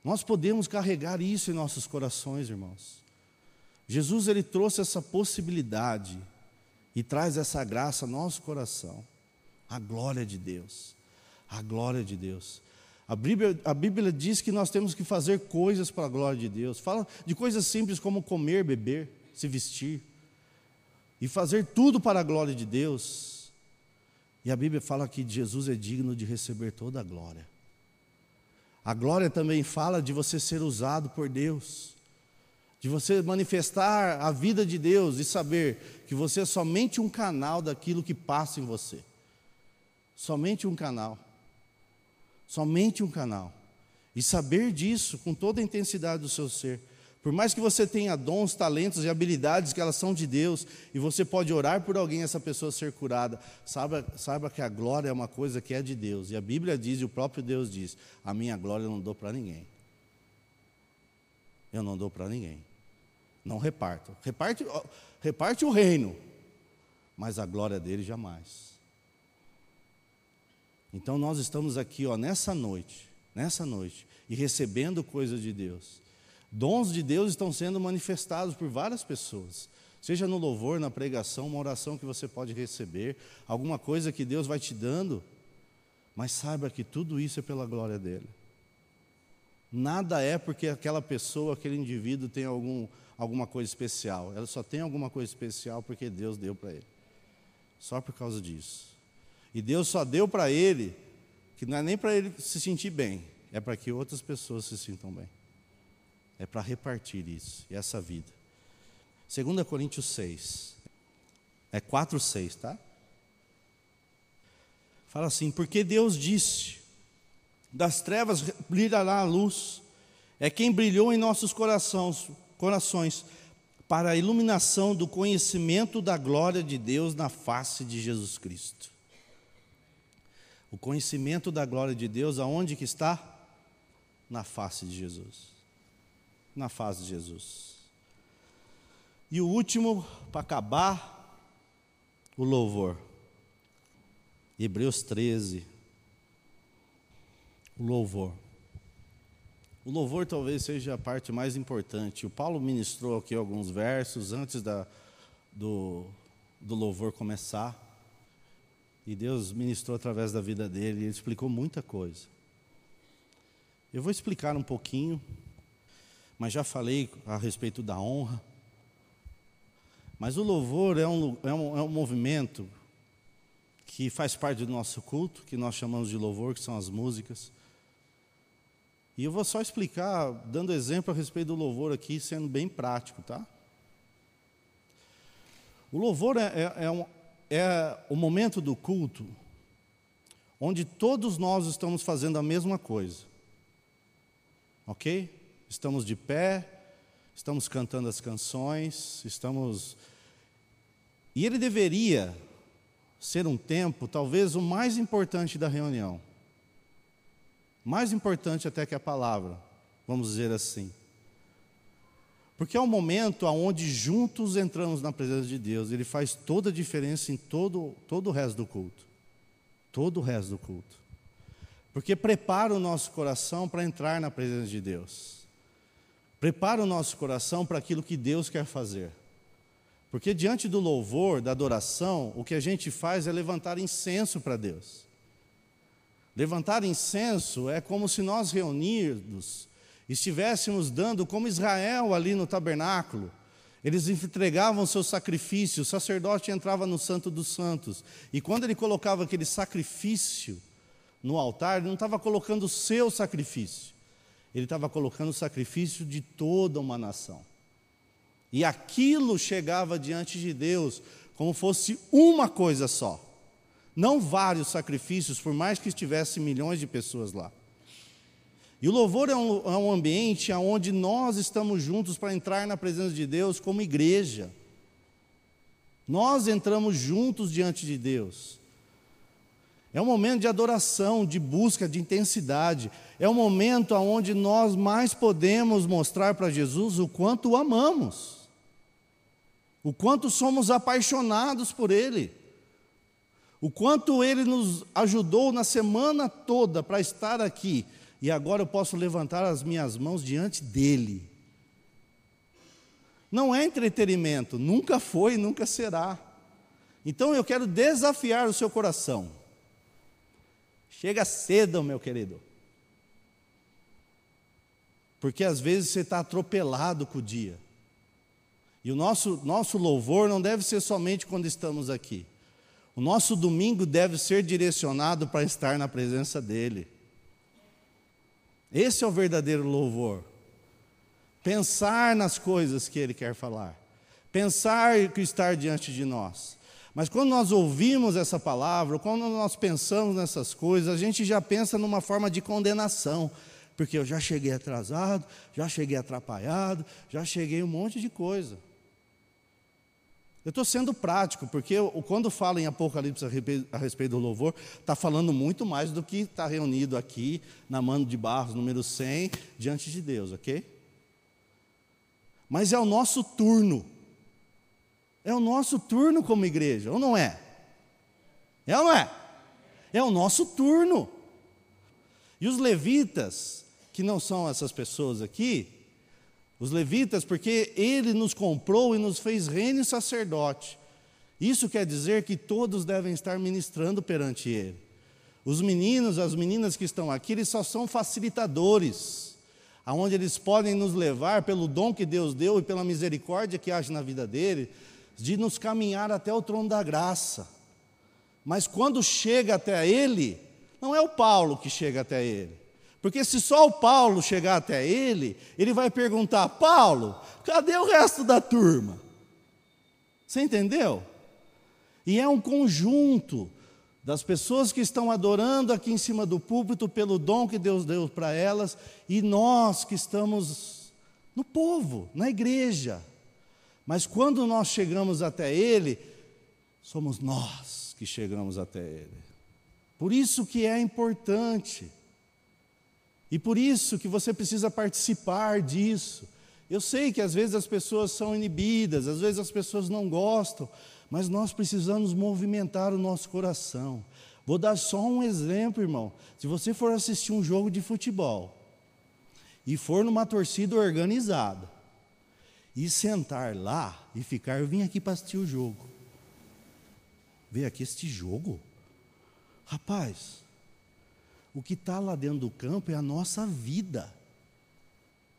Nós podemos carregar isso em nossos corações, irmãos. Jesus ele trouxe essa possibilidade e traz essa graça ao nosso coração. A glória de Deus. A glória de Deus. A Bíblia, a Bíblia diz que nós temos que fazer coisas para a glória de Deus. Fala de coisas simples como comer, beber, se vestir. E fazer tudo para a glória de Deus. E a Bíblia fala que Jesus é digno de receber toda a glória. A glória também fala de você ser usado por Deus, de você manifestar a vida de Deus e saber que você é somente um canal daquilo que passa em você. Somente um canal. Somente um canal. E saber disso com toda a intensidade do seu ser. Por mais que você tenha dons, talentos e habilidades que elas são de Deus, e você pode orar por alguém essa pessoa ser curada, saiba, saiba que a glória é uma coisa que é de Deus. E a Bíblia diz, e o próprio Deus diz: A minha glória eu não dou para ninguém. Eu não dou para ninguém. Não reparto. Reparte, reparte o reino, mas a glória dele jamais. Então nós estamos aqui, ó, nessa noite, nessa noite, e recebendo coisas de Deus. Dons de Deus estão sendo manifestados por várias pessoas. Seja no louvor, na pregação, uma oração que você pode receber, alguma coisa que Deus vai te dando, mas saiba que tudo isso é pela glória dele. Nada é porque aquela pessoa, aquele indivíduo tem algum, alguma coisa especial. Ela só tem alguma coisa especial porque Deus deu para ele. Só por causa disso. E Deus só deu para ele, que não é nem para ele se sentir bem, é para que outras pessoas se sintam bem. É para repartir isso, e essa vida. 2 Coríntios 6. É 4, 6, tá? Fala assim: Porque Deus disse: Das trevas brilhará a luz. É quem brilhou em nossos corações, corações para a iluminação do conhecimento da glória de Deus na face de Jesus Cristo. O conhecimento da glória de Deus, aonde que está? Na face de Jesus na face de Jesus. E o último, para acabar, o louvor. Hebreus 13. O louvor. O louvor talvez seja a parte mais importante. O Paulo ministrou aqui alguns versos antes da, do, do louvor começar. E Deus ministrou através da vida dele, ele explicou muita coisa. Eu vou explicar um pouquinho mas já falei a respeito da honra. Mas o louvor é um, é um, é um movimento que faz parte do nosso culto, que nós chamamos de louvor, que são as músicas. E eu vou só explicar, dando exemplo a respeito do louvor aqui, sendo bem prático, tá? O louvor é, é, é, um, é o momento do culto onde todos nós estamos fazendo a mesma coisa. Ok? estamos de pé, estamos cantando as canções, estamos. E ele deveria ser um tempo, talvez o mais importante da reunião. Mais importante até que a palavra, vamos dizer assim. Porque é um momento onde juntos entramos na presença de Deus, ele faz toda a diferença em todo, todo o resto do culto. Todo o resto do culto. Porque prepara o nosso coração para entrar na presença de Deus. Prepara o nosso coração para aquilo que Deus quer fazer. Porque diante do louvor, da adoração, o que a gente faz é levantar incenso para Deus. Levantar incenso é como se nós reunidos estivéssemos dando, como Israel ali no tabernáculo, eles entregavam seus sacrifícios, o sacerdote entrava no Santo dos Santos, e quando ele colocava aquele sacrifício no altar, ele não estava colocando o seu sacrifício, ele estava colocando o sacrifício de toda uma nação. E aquilo chegava diante de Deus como fosse uma coisa só. Não vários sacrifícios, por mais que estivesse milhões de pessoas lá. E o louvor é um, é um ambiente onde nós estamos juntos para entrar na presença de Deus como igreja. Nós entramos juntos diante de Deus. É um momento de adoração, de busca, de intensidade. É um momento onde nós mais podemos mostrar para Jesus o quanto o amamos, o quanto somos apaixonados por Ele, o quanto Ele nos ajudou na semana toda para estar aqui, e agora eu posso levantar as minhas mãos diante dEle. Não é entretenimento, nunca foi, nunca será. Então eu quero desafiar o seu coração. Chega cedo, meu querido. Porque às vezes você está atropelado com o dia. E o nosso, nosso louvor não deve ser somente quando estamos aqui. O nosso domingo deve ser direcionado para estar na presença dEle. Esse é o verdadeiro louvor. Pensar nas coisas que Ele quer falar. Pensar que estar diante de nós. Mas quando nós ouvimos essa palavra, quando nós pensamos nessas coisas, a gente já pensa numa forma de condenação, porque eu já cheguei atrasado, já cheguei atrapalhado, já cheguei um monte de coisa. Eu estou sendo prático, porque quando falo em Apocalipse a respeito do louvor, está falando muito mais do que está reunido aqui na mão de Barros, número 100, diante de Deus, ok? Mas é o nosso turno. É o nosso turno como igreja, ou não é? É ou não é? É o nosso turno. E os levitas, que não são essas pessoas aqui, os levitas, porque ele nos comprou e nos fez reino e sacerdote. Isso quer dizer que todos devem estar ministrando perante ele. Os meninos, as meninas que estão aqui, eles só são facilitadores, aonde eles podem nos levar pelo dom que Deus deu e pela misericórdia que age na vida dele, de nos caminhar até o trono da graça. Mas quando chega até ele, não é o Paulo que chega até ele. Porque se só o Paulo chegar até ele, ele vai perguntar: Paulo, cadê o resto da turma? Você entendeu? E é um conjunto das pessoas que estão adorando aqui em cima do púlpito pelo dom que Deus deu para elas, e nós que estamos no povo, na igreja. Mas quando nós chegamos até Ele, somos nós que chegamos até Ele. Por isso que é importante. E por isso que você precisa participar disso. Eu sei que às vezes as pessoas são inibidas, às vezes as pessoas não gostam, mas nós precisamos movimentar o nosso coração. Vou dar só um exemplo, irmão. Se você for assistir um jogo de futebol e for numa torcida organizada e sentar lá e ficar, eu vim aqui para assistir o jogo. Veio aqui este jogo? Rapaz, o que está lá dentro do campo é a nossa vida.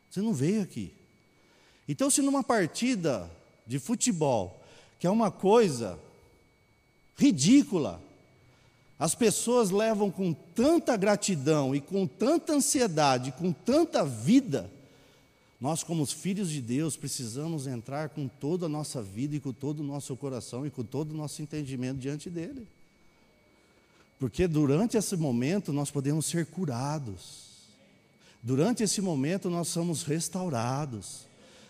Você não veio aqui. Então, se numa partida de futebol, que é uma coisa ridícula, as pessoas levam com tanta gratidão e com tanta ansiedade, com tanta vida, nós, como os filhos de Deus, precisamos entrar com toda a nossa vida e com todo o nosso coração e com todo o nosso entendimento diante dEle. Porque durante esse momento nós podemos ser curados. Durante esse momento nós somos restaurados.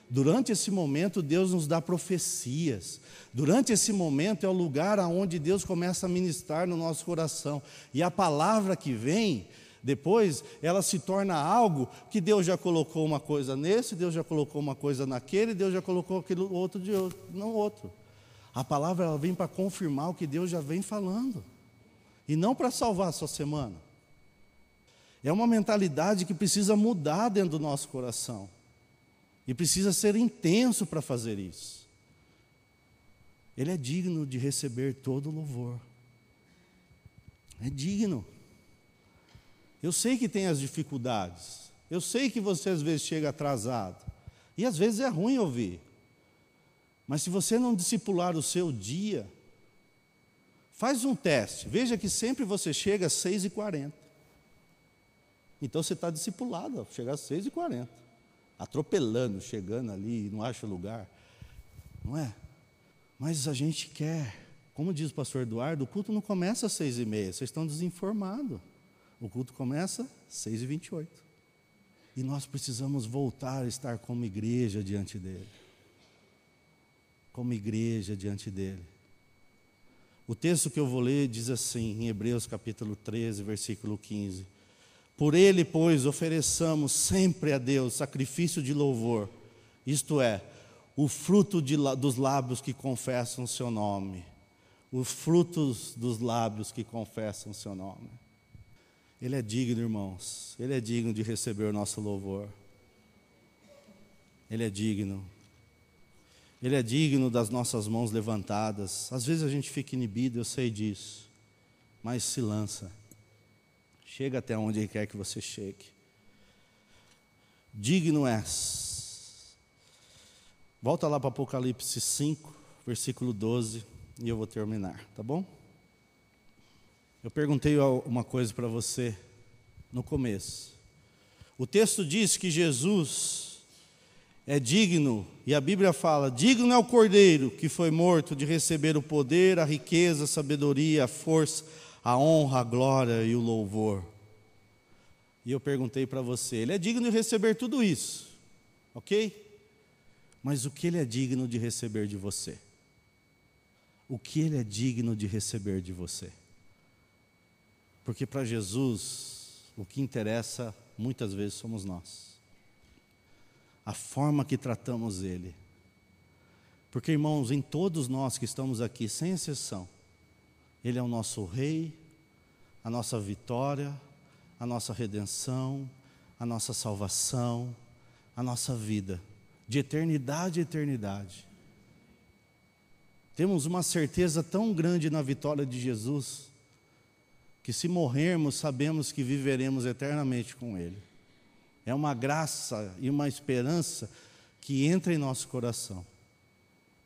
Durante esse momento Deus nos dá profecias. Durante esse momento é o lugar aonde Deus começa a ministrar no nosso coração. E a palavra que vem, depois, ela se torna algo que Deus já colocou uma coisa nesse, Deus já colocou uma coisa naquele, Deus já colocou aquilo outro de outro, não outro. A palavra ela vem para confirmar o que Deus já vem falando e não para salvar a sua semana. É uma mentalidade que precisa mudar dentro do nosso coração. E precisa ser intenso para fazer isso. Ele é digno de receber todo o louvor. É digno. Eu sei que tem as dificuldades. Eu sei que você às vezes chega atrasado. E às vezes é ruim ouvir. Mas se você não discipular o seu dia, Faz um teste, veja que sempre você chega às 6h40. Então você está discipulado, chegar às 6h40. Atropelando, chegando ali, não acha lugar. Não é? Mas a gente quer, como diz o pastor Eduardo, o culto não começa às 6h30, vocês estão desinformados. O culto começa às 6h28. E nós precisamos voltar a estar como igreja diante dele. Como igreja diante dele. O texto que eu vou ler diz assim, em Hebreus capítulo 13, versículo 15: Por ele, pois, ofereçamos sempre a Deus sacrifício de louvor, isto é, o fruto de, dos lábios que confessam o seu nome. os frutos dos lábios que confessam o seu nome. Ele é digno, irmãos, ele é digno de receber o nosso louvor. Ele é digno. Ele é digno das nossas mãos levantadas. Às vezes a gente fica inibido, eu sei disso, mas se lança. Chega até onde quer que você chegue. Digno és. Volta lá para Apocalipse 5, versículo 12, e eu vou terminar, tá bom? Eu perguntei uma coisa para você no começo. O texto diz que Jesus é digno, e a Bíblia fala: digno é o cordeiro que foi morto de receber o poder, a riqueza, a sabedoria, a força, a honra, a glória e o louvor. E eu perguntei para você: ele é digno de receber tudo isso, ok? Mas o que ele é digno de receber de você? O que ele é digno de receber de você? Porque para Jesus, o que interessa muitas vezes somos nós. A forma que tratamos ele. Porque, irmãos, em todos nós que estamos aqui, sem exceção, ele é o nosso rei, a nossa vitória, a nossa redenção, a nossa salvação, a nossa vida, de eternidade a eternidade. Temos uma certeza tão grande na vitória de Jesus, que se morrermos, sabemos que viveremos eternamente com Ele. É uma graça e uma esperança que entra em nosso coração,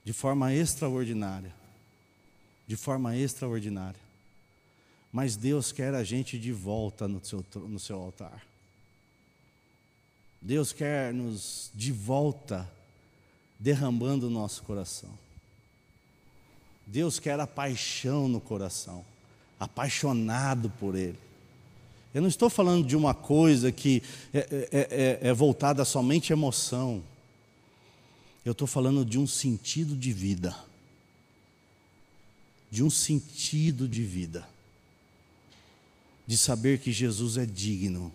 de forma extraordinária. De forma extraordinária mas Deus quer a gente de volta no seu, no seu altar. Deus quer nos de volta derramando o nosso coração. Deus quer a paixão no coração, apaixonado por Ele. Eu não estou falando de uma coisa que é, é, é, é voltada somente à emoção. Eu estou falando de um sentido de vida. De um sentido de vida de saber que Jesus é digno.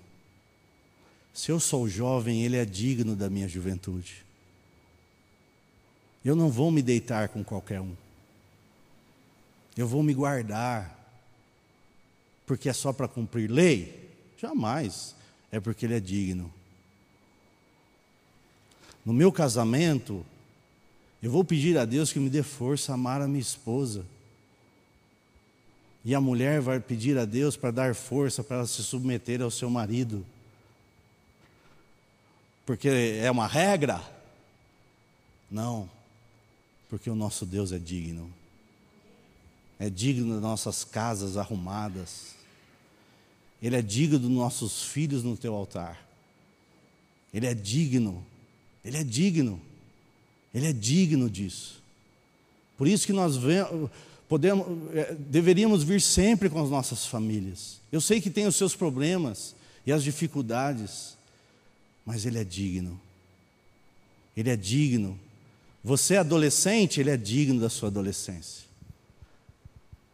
Se eu sou jovem, Ele é digno da minha juventude. Eu não vou me deitar com qualquer um. Eu vou me guardar. Porque é só para cumprir lei? Jamais. É porque Ele é digno. No meu casamento, eu vou pedir a Deus que me dê força a amar a minha esposa. E a mulher vai pedir a Deus para dar força para ela se submeter ao seu marido. Porque é uma regra? Não. Porque o nosso Deus é digno. É digno das nossas casas arrumadas. Ele é digno dos nossos filhos no teu altar. Ele é digno. Ele é digno. Ele é digno disso. Por isso que nós podemos, é, deveríamos vir sempre com as nossas famílias. Eu sei que tem os seus problemas e as dificuldades, mas Ele é digno. Ele é digno. Você é adolescente, Ele é digno da sua adolescência.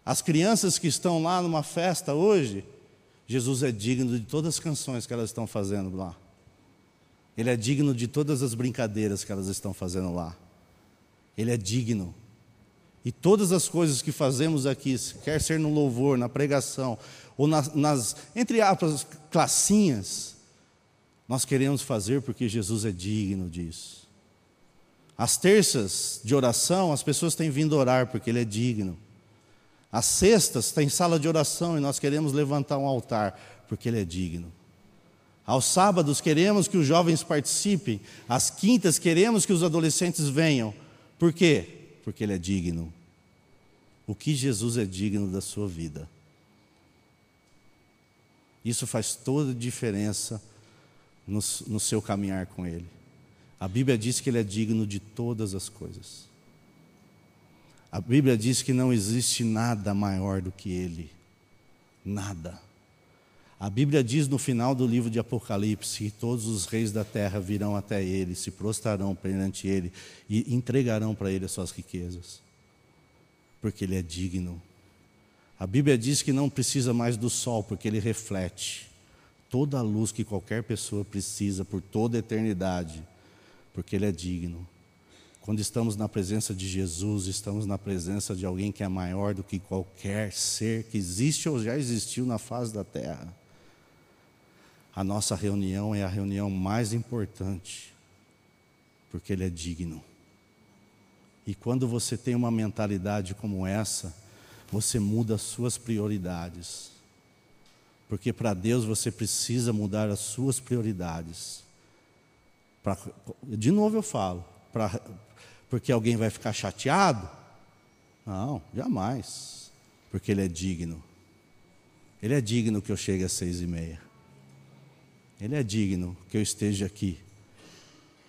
As crianças que estão lá numa festa hoje, Jesus é digno de todas as canções que elas estão fazendo lá. Ele é digno de todas as brincadeiras que elas estão fazendo lá. Ele é digno. E todas as coisas que fazemos aqui, quer ser no louvor, na pregação, ou nas, nas entre aspas, classinhas, nós queremos fazer porque Jesus é digno disso. As terças de oração, as pessoas têm vindo orar porque Ele é digno. As sextas tem sala de oração e nós queremos levantar um altar porque Ele é digno. Aos sábados queremos que os jovens participem, às quintas queremos que os adolescentes venham. Por quê? Porque Ele é digno o que Jesus é digno da sua vida. Isso faz toda a diferença no, no, seu caminhar com Ele. A Bíblia diz que Ele é digno de todas as coisas. A Bíblia diz que não existe nada maior do que Ele. Nada. A Bíblia diz no final do livro de Apocalipse que todos os reis da terra virão até Ele, se prostrarão perante Ele e entregarão para Ele as suas riquezas porque ele é digno. A Bíblia diz que não precisa mais do sol, porque ele reflete toda a luz que qualquer pessoa precisa por toda a eternidade, porque ele é digno. Quando estamos na presença de Jesus, estamos na presença de alguém que é maior do que qualquer ser que existe ou já existiu na face da terra. A nossa reunião é a reunião mais importante, porque Ele é digno. E quando você tem uma mentalidade como essa, você muda as suas prioridades. Porque para Deus você precisa mudar as suas prioridades. Pra, de novo eu falo, pra, porque alguém vai ficar chateado? Não, jamais. Porque Ele é digno. Ele é digno que eu chegue às seis e meia. Ele é digno que eu esteja aqui.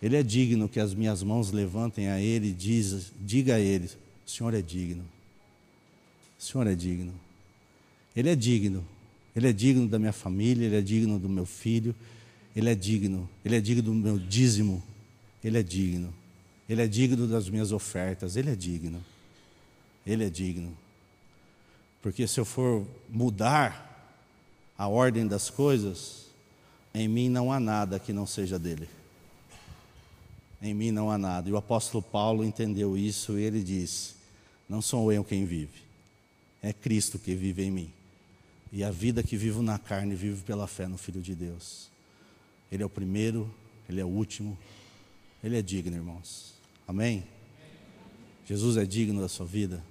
Ele é digno que as minhas mãos levantem a Ele e diz, diga a Ele: O Senhor é digno. O Senhor é digno. Ele é digno. Ele é digno da minha família, Ele é digno do meu filho, Ele é digno. Ele é digno do meu dízimo, Ele é digno. Ele é digno das minhas ofertas, Ele é digno. Ele é digno. Porque se eu for mudar a ordem das coisas, em mim não há nada que não seja dele. Em mim não há nada. E o apóstolo Paulo entendeu isso e ele disse: Não sou eu quem vive, é Cristo que vive em mim. E a vida que vivo na carne, vivo pela fé no Filho de Deus. Ele é o primeiro, ele é o último, ele é digno, irmãos. Amém? Jesus é digno da sua vida?